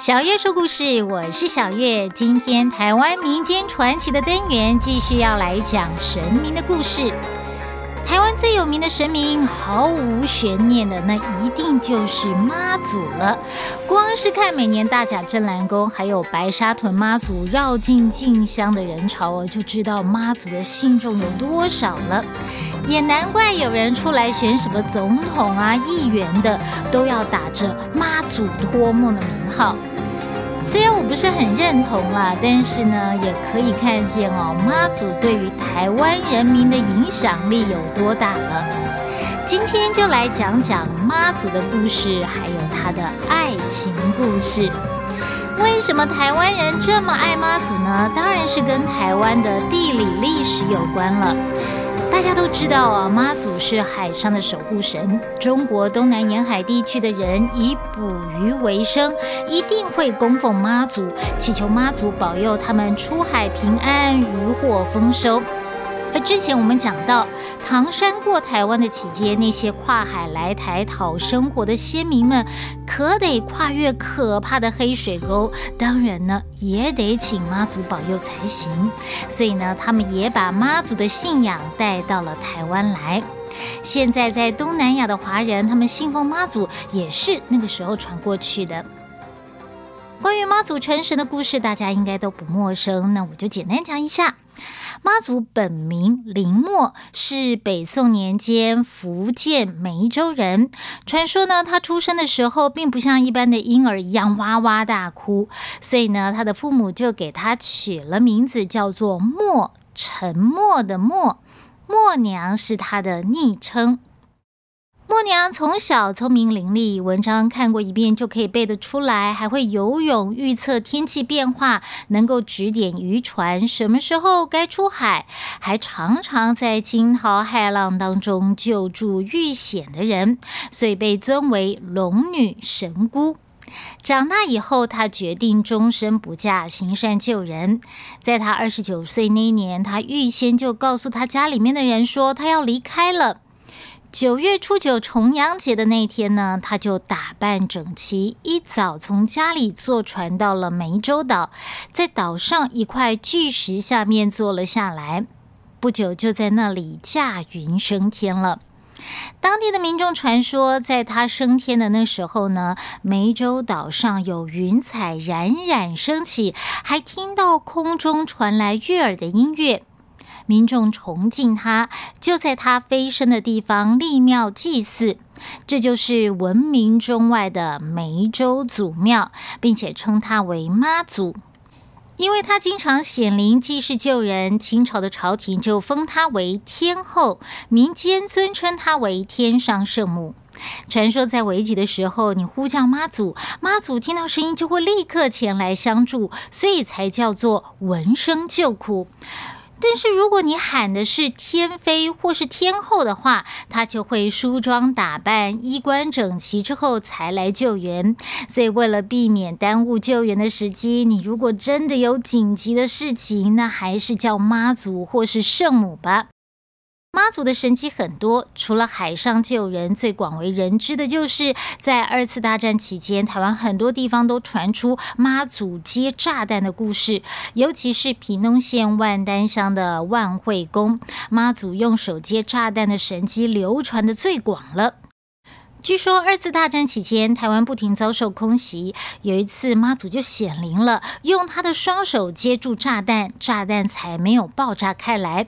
小月说故事，我是小月。今天台湾民间传奇的单元继续要来讲神明的故事。台湾最有名的神明，毫无悬念的，那一定就是妈祖了。光是看每年大甲镇澜宫还有白沙屯妈祖绕境进香的人潮哦，就知道妈祖的信众有多少了。也难怪有人出来选什么总统啊、议员的，都要打着妈祖托梦的名号。虽然我不是很认同啦，但是呢，也可以看见哦，妈祖对于台湾人民的影响力有多大了。今天就来讲讲妈祖的故事，还有她的爱情故事。为什么台湾人这么爱妈祖呢？当然是跟台湾的地理历史有关了。大家都知道啊，妈祖是海上的守护神。中国东南沿海地区的人以捕鱼为生，一定会供奉妈祖，祈求妈祖保佑他们出海平安，渔获丰收。而之前我们讲到。唐山过台湾的期间，那些跨海来台讨生活的先民们，可得跨越可怕的黑水沟，当然呢，也得请妈祖保佑才行。所以呢，他们也把妈祖的信仰带到了台湾来。现在在东南亚的华人，他们信奉妈祖，也是那个时候传过去的。关于妈祖成神的故事，大家应该都不陌生，那我就简单讲一下。妈祖本名林默，是北宋年间福建梅州人。传说呢，他出生的时候并不像一般的婴儿一样哇哇大哭，所以呢，他的父母就给他取了名字，叫做默，沉默的默。默娘是他的昵称。默娘从小聪明伶俐，文章看过一遍就可以背得出来，还会游泳、预测天气变化，能够指点渔船什么时候该出海，还常常在惊涛骇浪当中救助遇险的人，所以被尊为龙女神姑。长大以后，她决定终身不嫁，行善救人。在她二十九岁那一年，她预先就告诉她家里面的人说，她要离开了。九月初九重阳节的那天呢，他就打扮整齐，一早从家里坐船到了湄洲岛，在岛上一块巨石下面坐了下来。不久就在那里驾云升天了。当地的民众传说，在他升天的那时候呢，湄洲岛上有云彩冉冉升起，还听到空中传来悦耳的音乐。民众崇敬他，就在他飞升的地方立庙祭祀，这就是闻名中外的梅州祖庙，并且称他为妈祖。因为他经常显灵济世救人，清朝的朝廷就封他为天后，民间尊称他为天上圣母。传说在危急的时候，你呼叫妈祖，妈祖听到声音就会立刻前来相助，所以才叫做闻声救苦。但是如果你喊的是天妃或是天后的话，她就会梳妆打扮、衣冠整齐之后才来救援。所以为了避免耽误救援的时机，你如果真的有紧急的事情，那还是叫妈祖或是圣母吧。妈祖的神迹很多，除了海上救人，最广为人知的就是在二次大战期间，台湾很多地方都传出妈祖接炸弹的故事，尤其是屏东县万丹乡的万惠宫，妈祖用手接炸弹的神迹流传的最广了。据说二次大战期间，台湾不停遭受空袭。有一次，妈祖就显灵了，用他的双手接住炸弹，炸弹才没有爆炸开来。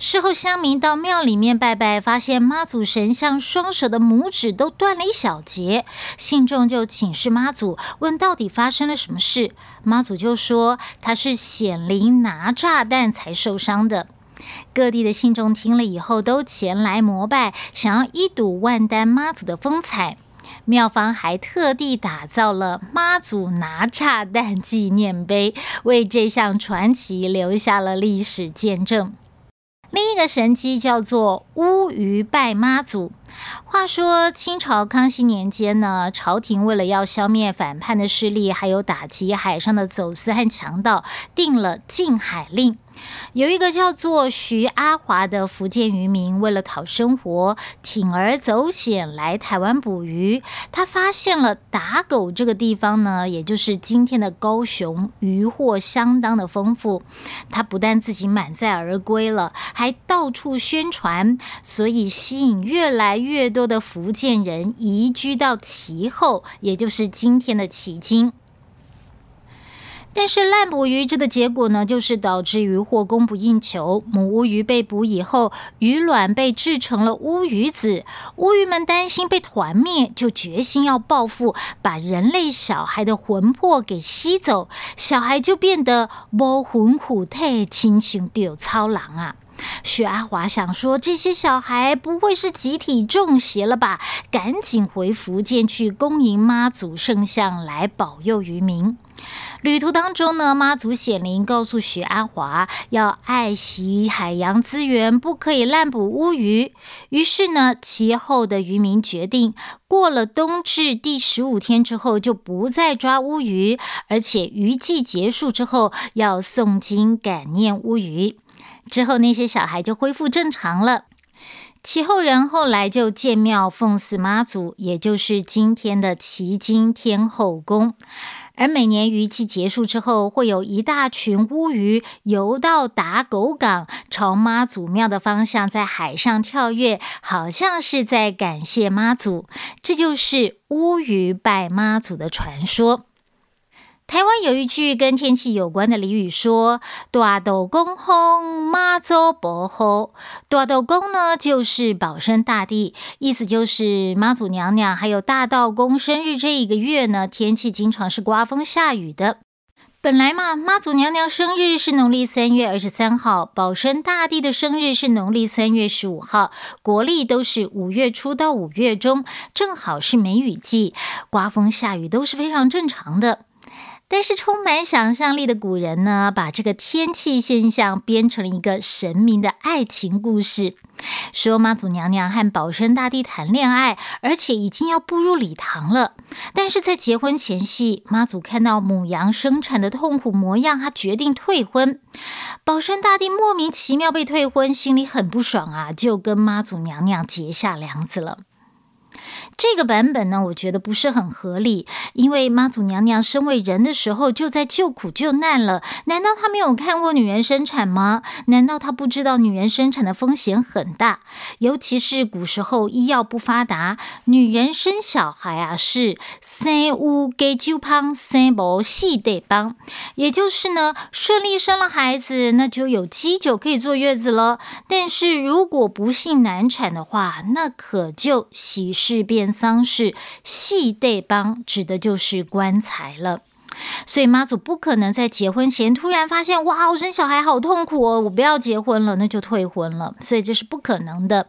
事后，乡民到庙里面拜拜，发现妈祖神像双手的拇指都断了一小截。信众就请示妈祖，问到底发生了什么事。妈祖就说，他是显灵拿炸弹才受伤的。各地的信众听了以后，都前来膜拜，想要一睹万丹妈祖的风采。庙方还特地打造了妈祖拿炸弹纪念碑，为这项传奇留下了历史见证。另一个神迹叫做乌鱼拜妈祖。话说清朝康熙年间呢，朝廷为了要消灭反叛的势力，还有打击海上的走私和强盗，定了禁海令。有一个叫做徐阿华的福建渔民，为了讨生活，铤而走险来台湾捕鱼。他发现了打狗这个地方呢，也就是今天的高雄，渔获相当的丰富。他不但自己满载而归了，还到处宣传，所以吸引越来越多的福建人移居到其后，也就是今天的旗津。但是滥捕鱼这的结果呢，就是导致渔获供不应求。母乌鱼被捕以后，鱼卵被制成了乌鱼子。乌鱼们担心被团灭，就决心要报复，把人类小孩的魂魄给吸走，小孩就变得无魂虎太亲情丢操狼啊！许阿华想说，这些小孩不会是集体中邪了吧？赶紧回福建去恭迎妈祖圣像来保佑渔民。旅途当中呢，妈祖显灵，告诉许阿华要爱惜海洋资源，不可以滥捕乌鱼。于是呢，其后的渔民决定，过了冬至第十五天之后，就不再抓乌鱼，而且渔季结束之后，要诵经感念乌鱼。之后那些小孩就恢复正常了。其后人后来就建庙奉祀妈祖，也就是今天的旗津天后宫。而每年渔期结束之后，会有一大群乌鱼游到打狗港，朝妈祖庙的方向在海上跳跃，好像是在感谢妈祖。这就是乌鱼拜妈祖的传说。台湾有一句跟天气有关的俚语，说“大斗公轰，妈祖保护”。大斗公呢，就是保生大帝，意思就是妈祖娘娘还有大道公生日这一个月呢，天气经常是刮风下雨的。本来嘛，妈祖娘娘生日是农历三月二十三号，保生大帝的生日是农历三月十五号，国历都是五月初到五月中，正好是梅雨季，刮风下雨都是非常正常的。但是充满想象力的古人呢，把这个天气现象编成了一个神明的爱情故事，说妈祖娘娘和保生大帝谈恋爱，而且已经要步入礼堂了。但是在结婚前夕，妈祖看到母羊生产的痛苦模样，她决定退婚。保生大帝莫名其妙被退婚，心里很不爽啊，就跟妈祖娘娘结下梁子了。这个版本呢，我觉得不是很合理，因为妈祖娘娘身为人的时候就在救苦救难了，难道她没有看过女人生产吗？难道她不知道女人生产的风险很大？尤其是古时候医药不发达，女人生小孩啊是生无给救胖，生不系得帮，也就是呢顺利生了孩子，那就有鸡酒可以坐月子了。但是如果不幸难产的话，那可就喜事变。丧事系对帮指的就是棺材了，所以妈祖不可能在结婚前突然发现，哇，我生小孩好痛苦哦，我不要结婚了，那就退婚了，所以这是不可能的。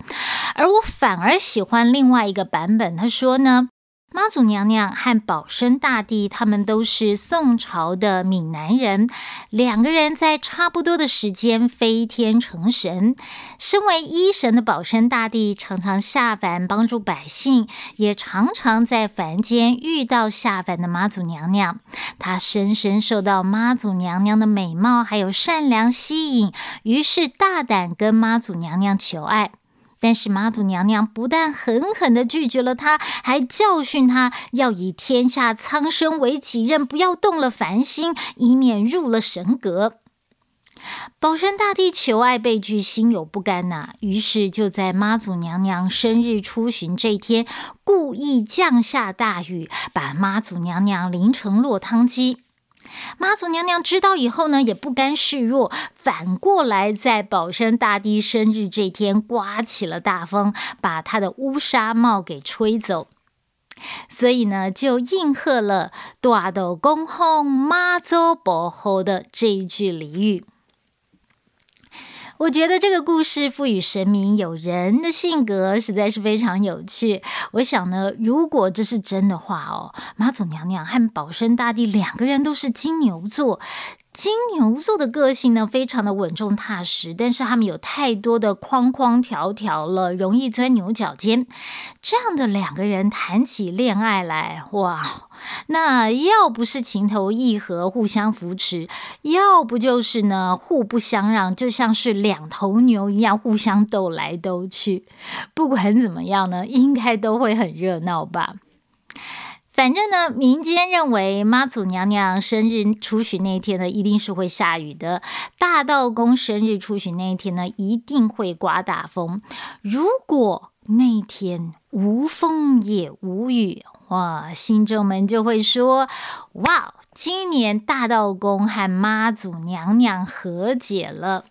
而我反而喜欢另外一个版本，他说呢。妈祖娘娘和保生大帝，他们都是宋朝的闽南人，两个人在差不多的时间飞天成神。身为医神的保生大帝，常常下凡帮助百姓，也常常在凡间遇到下凡的妈祖娘娘。他深深受到妈祖娘娘的美貌还有善良吸引，于是大胆跟妈祖娘娘求爱。但是妈祖娘娘不但狠狠的拒绝了他，还教训他要以天下苍生为己任，不要动了凡心，以免入了神格。保生大帝求爱被拒，心有不甘呐，于是就在妈祖娘娘生日出巡这天，故意降下大雨，把妈祖娘娘淋成落汤鸡。妈祖娘娘知道以后呢，也不甘示弱，反过来在保生大帝生日这天刮起了大风，把他的乌纱帽给吹走。所以呢，就应和了“大斗公后妈祖保后”的这一句俚语。我觉得这个故事赋予神明有人的性格，实在是非常有趣。我想呢，如果这是真的话哦，妈祖娘娘和保生大帝两个人都是金牛座。金牛座的个性呢，非常的稳重踏实，但是他们有太多的框框条条了，容易钻牛角尖。这样的两个人谈起恋爱来，哇，那要不是情投意合，互相扶持，要不就是呢互不相让，就像是两头牛一样，互相斗来斗去。不管怎么样呢，应该都会很热闹吧。反正呢，民间认为妈祖娘娘生日出巡那一天呢，一定是会下雨的；大道公生日出巡那一天呢，一定会刮大风。如果那天无风也无雨，哇，信众们就会说：哇，今年大道公和妈祖娘娘和解了。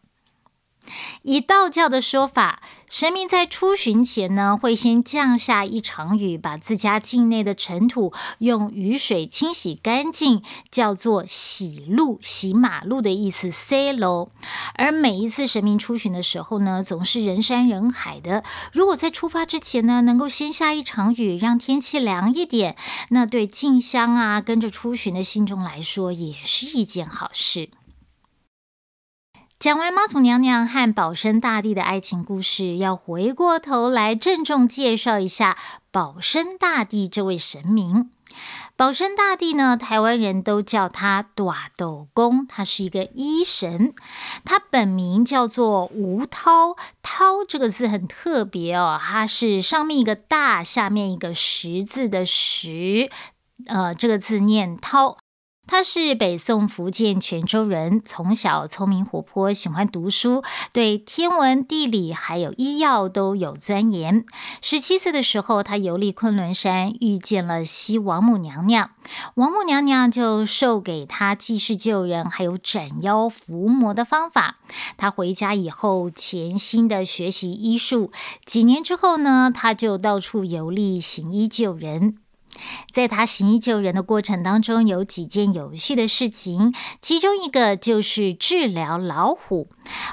以道教的说法，神明在出巡前呢，会先降下一场雨，把自家境内的尘土用雨水清洗干净，叫做洗路、洗马路的意思。塞楼。而每一次神明出巡的时候呢，总是人山人海的。如果在出发之前呢，能够先下一场雨，让天气凉一点，那对进香啊、跟着出巡的信众来说，也是一件好事。讲完妈祖娘娘和保生大帝的爱情故事，要回过头来郑重介绍一下保生大帝这位神明。保生大帝呢，台湾人都叫他大斗公，他是一个医神。他本名叫做吴涛，涛这个字很特别哦，它是上面一个大，下面一个十字的十，呃，这个字念涛。他是北宋福建泉州人，从小聪明活泼，喜欢读书，对天文、地理还有医药都有钻研。十七岁的时候，他游历昆仑山，遇见了西王母娘娘，王母娘娘就授给他济世救人还有斩妖伏魔的方法。他回家以后，潜心的学习医术，几年之后呢，他就到处游历，行医救人。在他行医救人的过程当中，有几件有趣的事情，其中一个就是治疗老虎。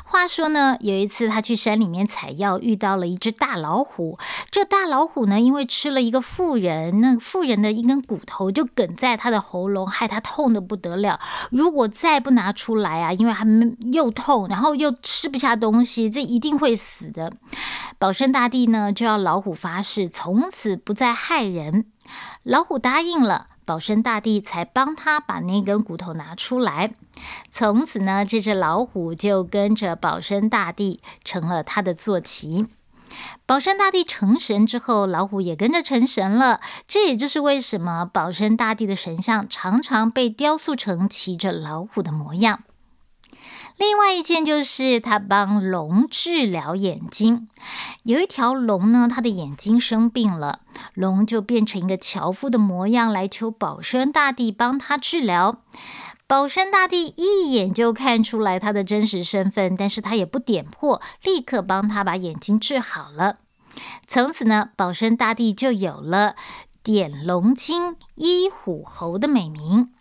话说呢，有一次他去山里面采药，遇到了一只大老虎。这大老虎呢，因为吃了一个妇人，那妇人的一根骨头就梗在他的喉咙，害他痛得不得了。如果再不拿出来啊，因为他们又痛，然后又吃不下东西，这一定会死的。保生大帝呢，就要老虎发誓，从此不再害人。老虎答应了，保生大帝才帮他把那根骨头拿出来。从此呢，这只老虎就跟着保生大帝成了他的坐骑。保生大帝成神之后，老虎也跟着成神了。这也就是为什么保生大帝的神像常常被雕塑成骑着老虎的模样。另外一件就是他帮龙治疗眼睛。有一条龙呢，它的眼睛生病了，龙就变成一个樵夫的模样来求保生大帝帮他治疗。保生大帝一眼就看出来他的真实身份，但是他也不点破，立刻帮他把眼睛治好了。从此呢，保生大帝就有了点龙睛、医虎侯的美名。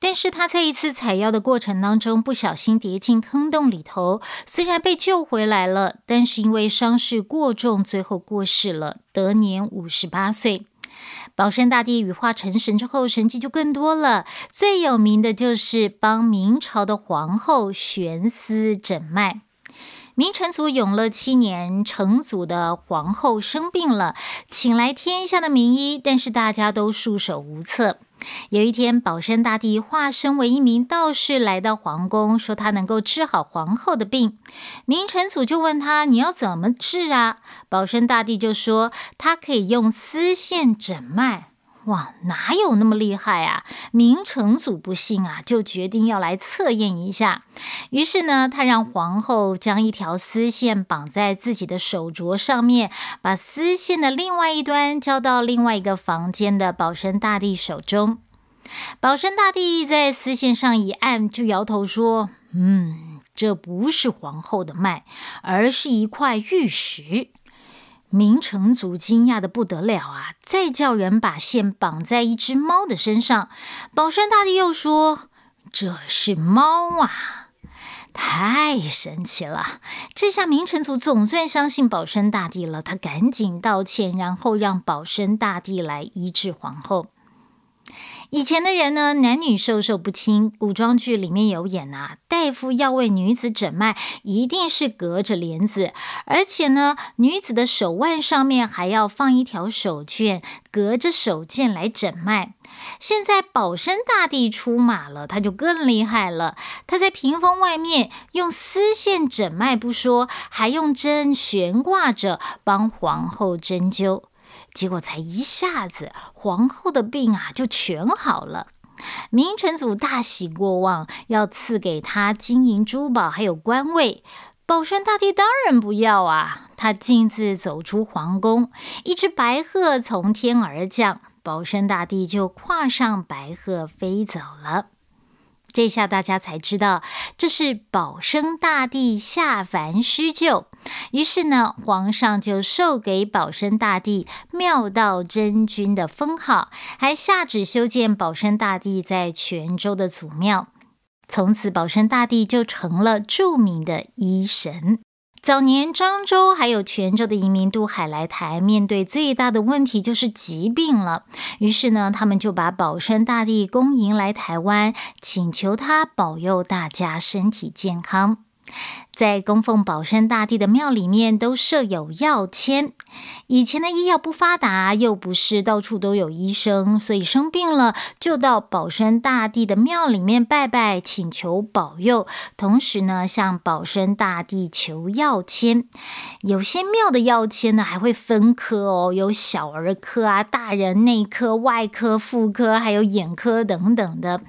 但是他在一次采药的过程当中，不小心跌进坑洞里头，虽然被救回来了，但是因为伤势过重，最后过世了，得年五十八岁。保生大帝羽化成神之后，神迹就更多了，最有名的就是帮明朝的皇后悬丝诊脉。明成祖永乐七年，成祖的皇后生病了，请来天下的名医，但是大家都束手无策。有一天，保生大帝化身为一名道士来到皇宫，说他能够治好皇后的病。明成祖就问他：“你要怎么治啊？”保生大帝就说：“他可以用丝线诊脉。”哇，哪有那么厉害啊？明成祖不信啊，就决定要来测验一下。于是呢，他让皇后将一条丝线绑在自己的手镯上面，把丝线的另外一端交到另外一个房间的保生大帝手中。保生大帝在丝线上一按，就摇头说：“嗯，这不是皇后的脉，而是一块玉石。”明成祖惊讶的不得了啊！再叫人把线绑在一只猫的身上，保生大帝又说：“这是猫啊，太神奇了！”这下明成祖总算相信保生大帝了，他赶紧道歉，然后让保生大帝来医治皇后。以前的人呢，男女授受不亲。古装剧里面有演啊，大夫要为女子诊脉，一定是隔着帘子，而且呢，女子的手腕上面还要放一条手绢，隔着手绢来诊脉。现在保生大帝出马了，他就更厉害了。他在屏风外面用丝线诊脉不说，还用针悬挂着帮皇后针灸。结果才一下子，皇后的病啊就全好了。明成祖大喜过望，要赐给他金银珠宝还有官位。保生大帝当然不要啊！他径自走出皇宫，一只白鹤从天而降，保生大帝就跨上白鹤飞走了。这下大家才知道，这是保生大帝下凡施救。于是呢，皇上就授给保生大帝妙道真君的封号，还下旨修建保生大帝在泉州的祖庙。从此，保生大帝就成了著名的医神。早年漳州还有泉州的移民渡海来台，面对最大的问题就是疾病了。于是呢，他们就把保生大帝恭迎来台湾，请求他保佑大家身体健康。在供奉保生大帝的庙里面，都设有药签。以前的医药不发达，又不是到处都有医生，所以生病了就到保生大帝的庙里面拜拜，请求保佑。同时呢，向保生大帝求药签。有些庙的药签呢，还会分科哦，有小儿科啊、大人内科、外科、妇科，还有眼科等等的。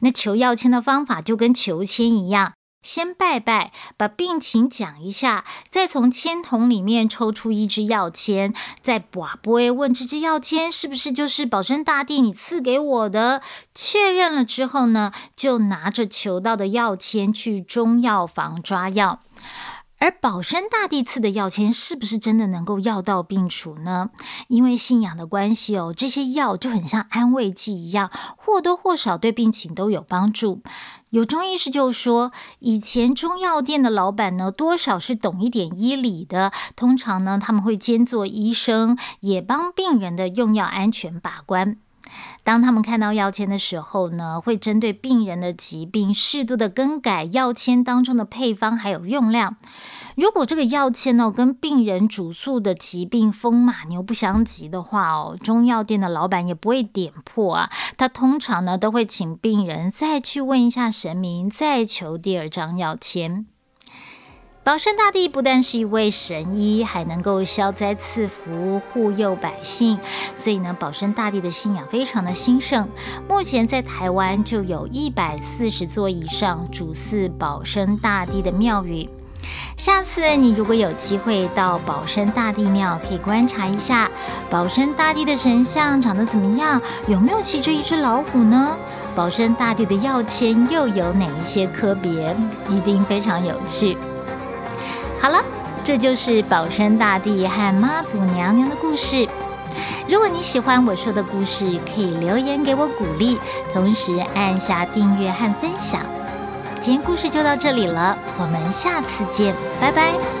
那求药签的方法就跟求签一样。先拜拜，把病情讲一下，再从签筒里面抽出一支药签，再把卜问这支药签是不是就是保生大帝你赐给我的？确认了之后呢，就拿着求到的药签去中药房抓药。而保生大帝赐的药签是不是真的能够药到病除呢？因为信仰的关系哦，这些药就很像安慰剂一样，或多或少对病情都有帮助。有中医师就说，以前中药店的老板呢，多少是懂一点医理的。通常呢，他们会兼做医生，也帮病人的用药安全把关。当他们看到药签的时候呢，会针对病人的疾病适度的更改药签当中的配方还有用量。如果这个药签呢跟病人主诉的疾病风马牛不相及的话哦，中药店的老板也不会点破啊。他通常呢都会请病人再去问一下神明，再求第二张药签。保生大帝不但是一位神医，还能够消灾赐福、护佑百姓，所以呢，保生大帝的信仰非常的兴盛。目前在台湾就有一百四十座以上主祀保生大帝的庙宇。下次你如果有机会到保生大帝庙，可以观察一下保生大帝的神像长得怎么样，有没有骑着一只老虎呢？保生大帝的药签又有哪一些科别？一定非常有趣。好了，这就是保山大帝和妈祖娘娘的故事。如果你喜欢我说的故事，可以留言给我鼓励，同时按下订阅和分享。今天故事就到这里了，我们下次见，拜拜。